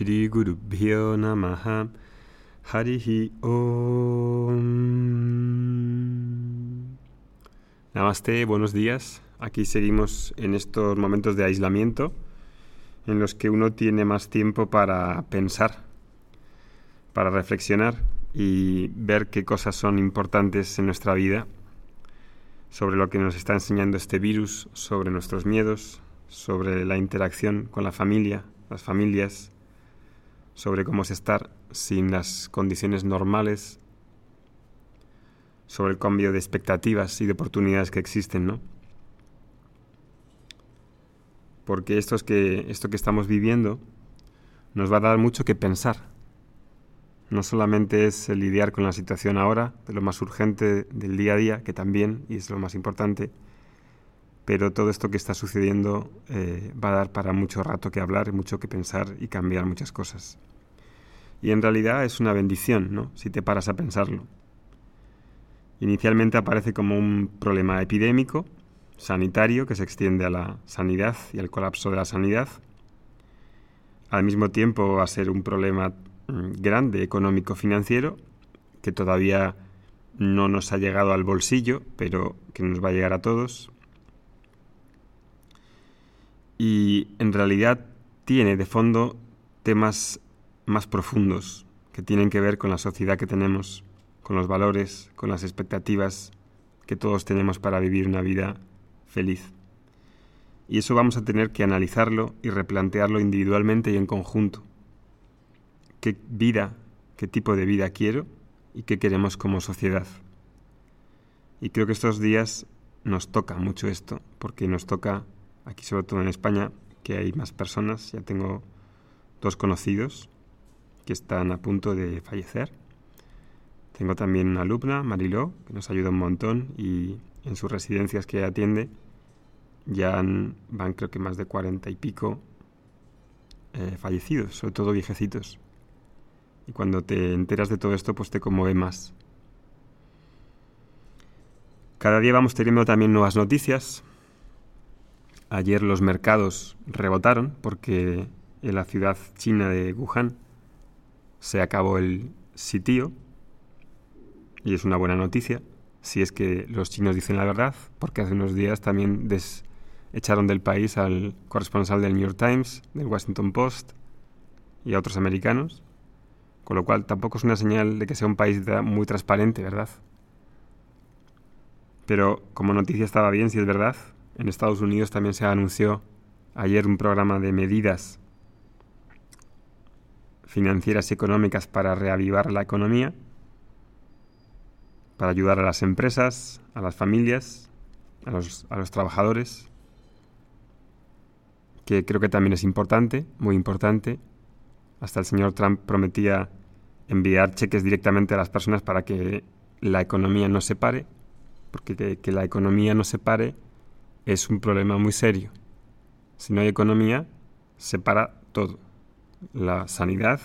Shri Guru Bhyo Namaha Harihi Om. Namaste, buenos días. Aquí seguimos en estos momentos de aislamiento en los que uno tiene más tiempo para pensar, para reflexionar y ver qué cosas son importantes en nuestra vida, sobre lo que nos está enseñando este virus, sobre nuestros miedos, sobre la interacción con la familia, las familias, sobre cómo es estar sin las condiciones normales, sobre el cambio de expectativas y de oportunidades que existen, ¿no? Porque esto, es que, esto que estamos viviendo nos va a dar mucho que pensar. No solamente es lidiar con la situación ahora, de lo más urgente del día a día, que también, y es lo más importante, pero todo esto que está sucediendo eh, va a dar para mucho rato que hablar, mucho que pensar y cambiar muchas cosas. Y en realidad es una bendición, ¿no? Si te paras a pensarlo. Inicialmente aparece como un problema epidémico, sanitario, que se extiende a la sanidad y al colapso de la sanidad. Al mismo tiempo va a ser un problema mm, grande económico-financiero, que todavía no nos ha llegado al bolsillo, pero que nos va a llegar a todos y en realidad tiene de fondo temas más profundos que tienen que ver con la sociedad que tenemos, con los valores, con las expectativas que todos tenemos para vivir una vida feliz. Y eso vamos a tener que analizarlo y replantearlo individualmente y en conjunto. ¿Qué vida, qué tipo de vida quiero y qué queremos como sociedad? Y creo que estos días nos toca mucho esto, porque nos toca aquí sobre todo en España, que hay más personas. Ya tengo dos conocidos que están a punto de fallecer. Tengo también una alumna, Mariló, que nos ayuda un montón y en sus residencias que atiende ya van creo que más de cuarenta y pico eh, fallecidos, sobre todo viejecitos. Y cuando te enteras de todo esto, pues te conmueve más. Cada día vamos teniendo también nuevas noticias. Ayer los mercados rebotaron porque en la ciudad china de Wuhan se acabó el sitio y es una buena noticia si es que los chinos dicen la verdad, porque hace unos días también echaron del país al corresponsal del New York Times, del Washington Post y a otros americanos, con lo cual tampoco es una señal de que sea un país muy transparente, ¿verdad? Pero como noticia estaba bien, si es verdad, en Estados Unidos también se anunció ayer un programa de medidas financieras y económicas para reavivar la economía, para ayudar a las empresas, a las familias, a los, a los trabajadores, que creo que también es importante, muy importante. Hasta el señor Trump prometía enviar cheques directamente a las personas para que la economía no se pare, porque que, que la economía no se pare es un problema muy serio. Si no hay economía, se para todo. La sanidad,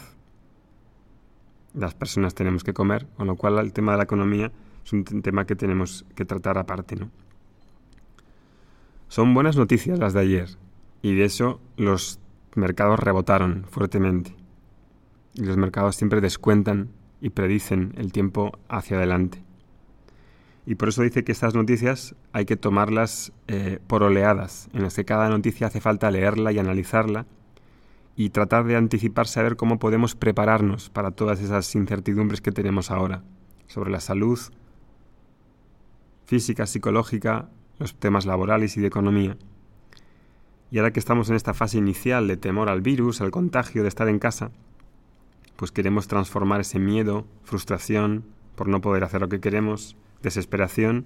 las personas tenemos que comer, con lo cual el tema de la economía es un tema que tenemos que tratar aparte. ¿no? Son buenas noticias las de ayer, y de eso los mercados rebotaron fuertemente. Y los mercados siempre descuentan y predicen el tiempo hacia adelante. Y por eso dice que estas noticias hay que tomarlas eh, por oleadas, en las que cada noticia hace falta leerla y analizarla y tratar de anticiparse a ver cómo podemos prepararnos para todas esas incertidumbres que tenemos ahora sobre la salud física, psicológica, los temas laborales y de economía. Y ahora que estamos en esta fase inicial de temor al virus, al contagio, de estar en casa, pues queremos transformar ese miedo, frustración por no poder hacer lo que queremos, desesperación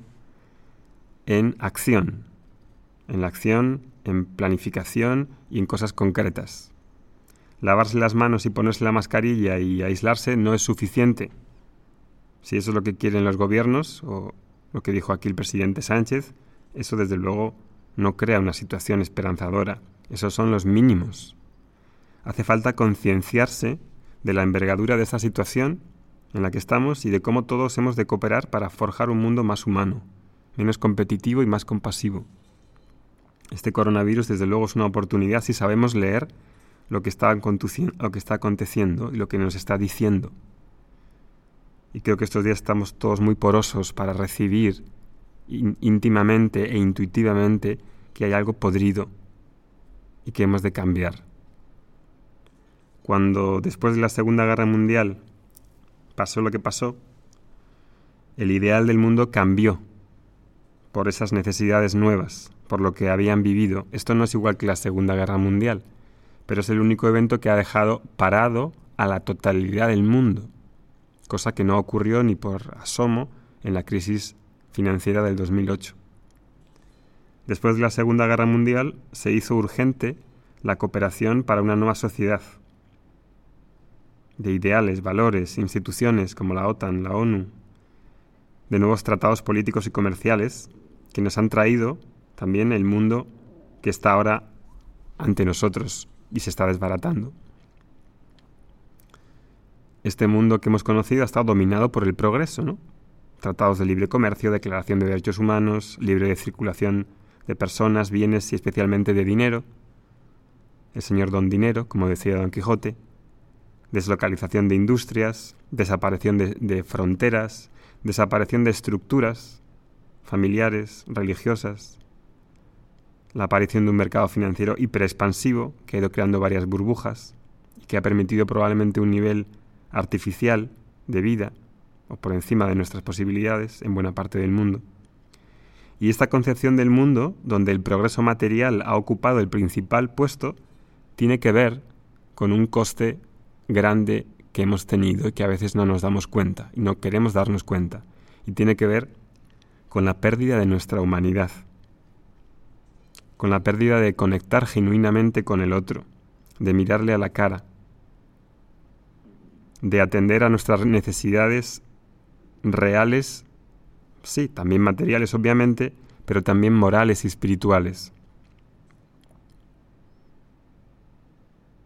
en acción, en la acción, en planificación y en cosas concretas. Lavarse las manos y ponerse la mascarilla y aislarse no es suficiente. Si eso es lo que quieren los gobiernos, o lo que dijo aquí el presidente Sánchez, eso desde luego no crea una situación esperanzadora. Esos son los mínimos. Hace falta concienciarse de la envergadura de esta situación en la que estamos y de cómo todos hemos de cooperar para forjar un mundo más humano, menos competitivo y más compasivo. Este coronavirus desde luego es una oportunidad si sabemos leer lo que está, lo que está aconteciendo y lo que nos está diciendo. Y creo que estos días estamos todos muy porosos para recibir íntimamente e intuitivamente que hay algo podrido y que hemos de cambiar. Cuando después de la Segunda Guerra Mundial pasó lo que pasó, el ideal del mundo cambió por esas necesidades nuevas, por lo que habían vivido. Esto no es igual que la Segunda Guerra Mundial, pero es el único evento que ha dejado parado a la totalidad del mundo, cosa que no ocurrió ni por asomo en la crisis financiera del 2008. Después de la Segunda Guerra Mundial se hizo urgente la cooperación para una nueva sociedad, de ideales, valores, instituciones como la OTAN, la ONU, de nuevos tratados políticos y comerciales que nos han traído también el mundo que está ahora ante nosotros y se está desbaratando. Este mundo que hemos conocido ha estado dominado por el progreso, ¿no? Tratados de libre comercio, declaración de derechos humanos, libre de circulación de personas, bienes y especialmente de dinero. El señor don dinero, como decía Don Quijote, deslocalización de industrias, desaparición de, de fronteras, desaparición de estructuras familiares, religiosas, la aparición de un mercado financiero hiperexpansivo que ha ido creando varias burbujas y que ha permitido probablemente un nivel artificial de vida o por encima de nuestras posibilidades en buena parte del mundo. Y esta concepción del mundo, donde el progreso material ha ocupado el principal puesto, tiene que ver con un coste grande que hemos tenido y que a veces no nos damos cuenta y no queremos darnos cuenta. Y tiene que ver con la pérdida de nuestra humanidad, con la pérdida de conectar genuinamente con el otro, de mirarle a la cara, de atender a nuestras necesidades reales, sí, también materiales obviamente, pero también morales y espirituales.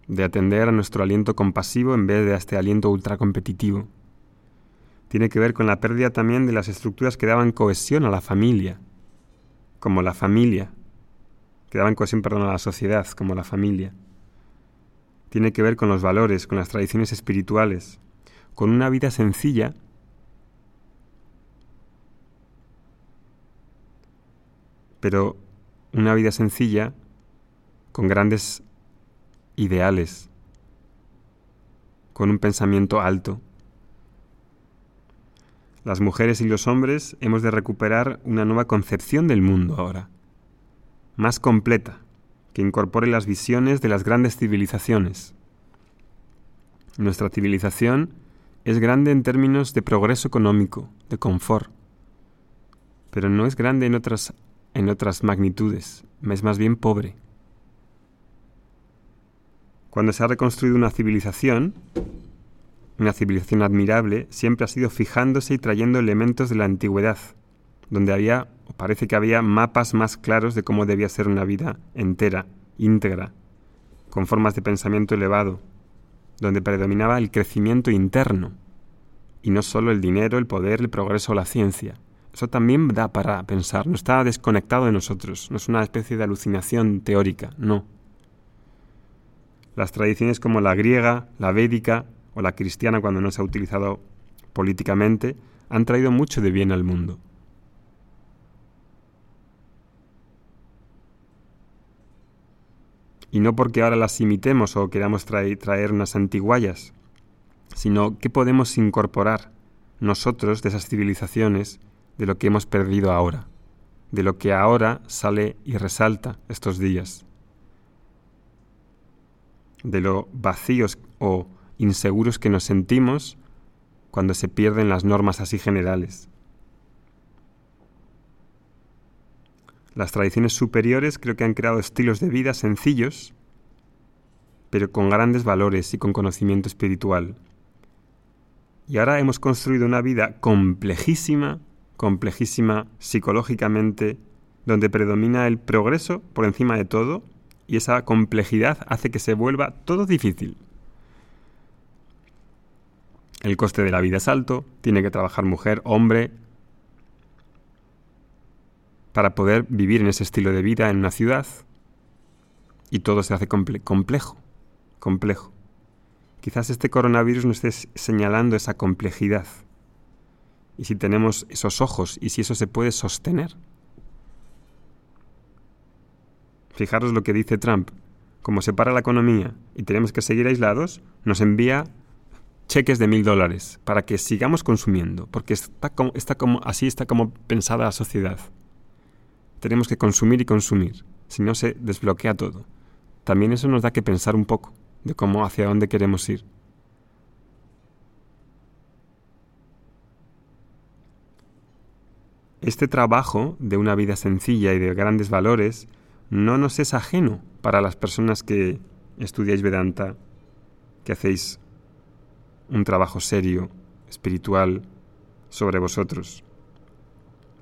de atender a nuestro aliento compasivo en vez de a este aliento ultracompetitivo. Tiene que ver con la pérdida también de las estructuras que daban cohesión a la familia, como la familia, que daban cohesión, perdón, a la sociedad, como la familia. Tiene que ver con los valores, con las tradiciones espirituales, con una vida sencilla pero una vida sencilla con grandes ideales, con un pensamiento alto. Las mujeres y los hombres hemos de recuperar una nueva concepción del mundo ahora, más completa, que incorpore las visiones de las grandes civilizaciones. Nuestra civilización es grande en términos de progreso económico, de confort, pero no es grande en otras, en otras magnitudes, es más bien pobre. Cuando se ha reconstruido una civilización, una civilización admirable, siempre ha sido fijándose y trayendo elementos de la antigüedad, donde había, parece que había, mapas más claros de cómo debía ser una vida entera, íntegra, con formas de pensamiento elevado, donde predominaba el crecimiento interno, y no solo el dinero, el poder, el progreso o la ciencia. Eso también da para pensar, no está desconectado de nosotros, no es una especie de alucinación teórica, no. Las tradiciones como la griega, la védica o la cristiana cuando no se ha utilizado políticamente han traído mucho de bien al mundo. Y no porque ahora las imitemos o queramos traer, traer unas antiguallas, sino que podemos incorporar nosotros de esas civilizaciones de lo que hemos perdido ahora, de lo que ahora sale y resalta estos días de lo vacíos o inseguros que nos sentimos cuando se pierden las normas así generales. Las tradiciones superiores creo que han creado estilos de vida sencillos, pero con grandes valores y con conocimiento espiritual. Y ahora hemos construido una vida complejísima, complejísima psicológicamente, donde predomina el progreso por encima de todo y esa complejidad hace que se vuelva todo difícil. El coste de la vida es alto, tiene que trabajar mujer, hombre, para poder vivir en ese estilo de vida en una ciudad y todo se hace complejo, complejo. Quizás este coronavirus nos esté señalando esa complejidad. Y si tenemos esos ojos y si eso se puede sostener. Fijaros lo que dice Trump. Como se para la economía y tenemos que seguir aislados, nos envía cheques de mil dólares para que sigamos consumiendo, porque está está como, así está como pensada la sociedad. Tenemos que consumir y consumir, si no se desbloquea todo. También eso nos da que pensar un poco de cómo hacia dónde queremos ir. Este trabajo de una vida sencilla y de grandes valores no nos es ajeno para las personas que estudiáis Vedanta, que hacéis un trabajo serio, espiritual, sobre vosotros.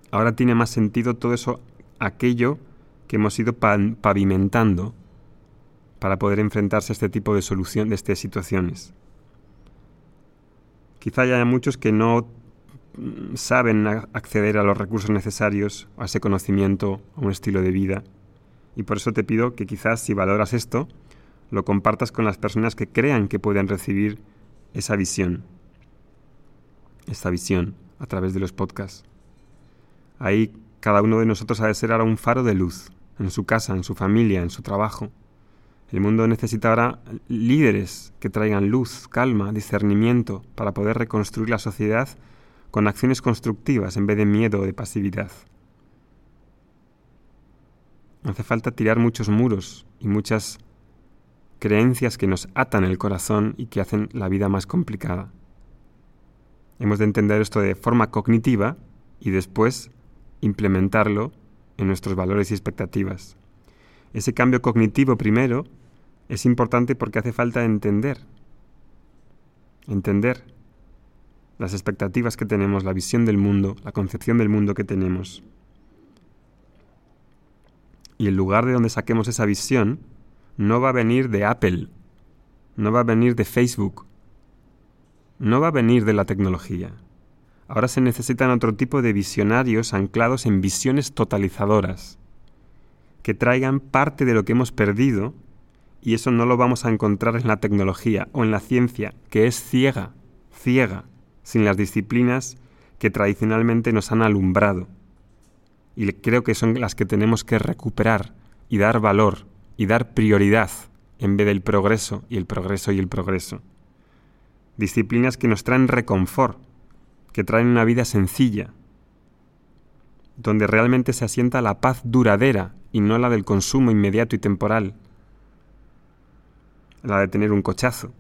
Ahora tiene más sentido todo eso, aquello que hemos ido pavimentando para poder enfrentarse a este tipo de solución de estas situaciones. Quizá haya muchos que no mm, saben acceder a los recursos necesarios, a ese conocimiento, a un estilo de vida. Y por eso te pido que quizás si valoras esto, lo compartas con las personas que crean que pueden recibir esa visión, esta visión a través de los podcasts. Ahí cada uno de nosotros ha de ser ahora un faro de luz, en su casa, en su familia, en su trabajo, el mundo necesita ahora líderes que traigan luz, calma, discernimiento para poder reconstruir la sociedad con acciones constructivas en vez de miedo o de pasividad. Hace falta tirar muchos muros y muchas creencias que nos atan el corazón y que hacen la vida más complicada. Hemos de entender esto de forma cognitiva y después implementarlo en nuestros valores y expectativas. Ese cambio cognitivo primero es importante porque hace falta entender, entender las expectativas que tenemos, la visión del mundo, la concepción del mundo que tenemos. Y el lugar de donde saquemos esa visión no va a venir de Apple, no va a venir de Facebook, no va a venir de la tecnología. Ahora se necesitan otro tipo de visionarios anclados en visiones totalizadoras, que traigan parte de lo que hemos perdido y eso no lo vamos a encontrar en la tecnología o en la ciencia, que es ciega, ciega, sin las disciplinas que tradicionalmente nos han alumbrado. Y creo que son las que tenemos que recuperar y dar valor y dar prioridad en vez del progreso y el progreso y el progreso. Disciplinas que nos traen reconfort, que traen una vida sencilla, donde realmente se asienta la paz duradera y no la del consumo inmediato y temporal, la de tener un cochazo,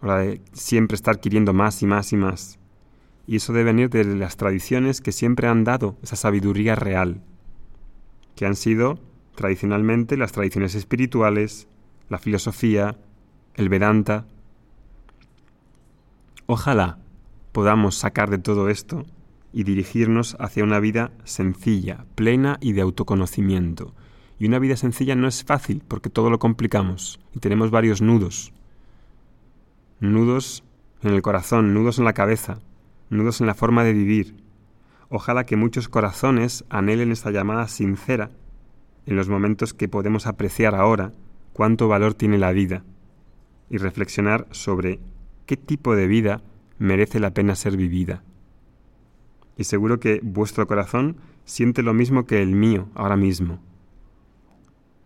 o la de siempre estar queriendo más y más y más. Y eso debe venir de las tradiciones que siempre han dado esa sabiduría real, que han sido tradicionalmente las tradiciones espirituales, la filosofía, el Vedanta. Ojalá podamos sacar de todo esto y dirigirnos hacia una vida sencilla, plena y de autoconocimiento, y una vida sencilla no es fácil porque todo lo complicamos y tenemos varios nudos. Nudos en el corazón, nudos en la cabeza, nudos en la forma de vivir. Ojalá que muchos corazones anhelen esta llamada sincera en los momentos que podemos apreciar ahora cuánto valor tiene la vida y reflexionar sobre qué tipo de vida merece la pena ser vivida. Y seguro que vuestro corazón siente lo mismo que el mío ahora mismo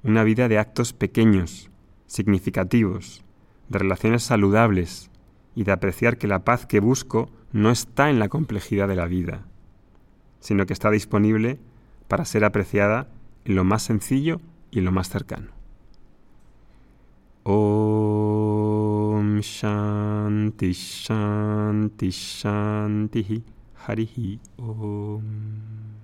una vida de actos pequeños, significativos, de relaciones saludables y de apreciar que la paz que busco no está en la complejidad de la vida, sino que está disponible para ser apreciada en lo más sencillo y lo más cercano. Om शान्ति शान्ति शान्तिः। हरिः ओम्।